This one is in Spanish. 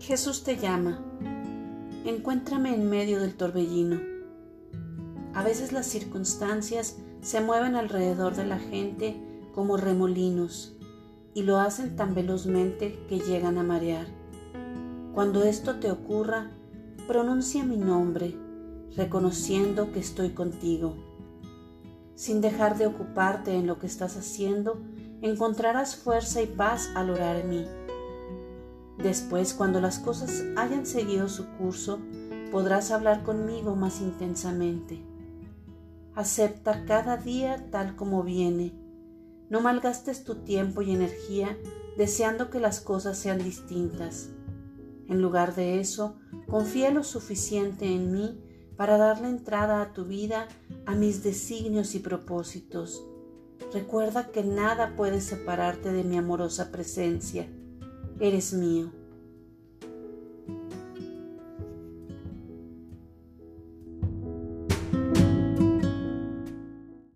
Jesús te llama. Encuéntrame en medio del torbellino. A veces las circunstancias se mueven alrededor de la gente como remolinos y lo hacen tan velozmente que llegan a marear. Cuando esto te ocurra, pronuncia mi nombre, reconociendo que estoy contigo. Sin dejar de ocuparte en lo que estás haciendo, encontrarás fuerza y paz al orar en mí. Después, cuando las cosas hayan seguido su curso, podrás hablar conmigo más intensamente. Acepta cada día tal como viene. No malgastes tu tiempo y energía deseando que las cosas sean distintas. En lugar de eso, confía lo suficiente en mí para darle entrada a tu vida, a mis designios y propósitos. Recuerda que nada puede separarte de mi amorosa presencia. Eres mío.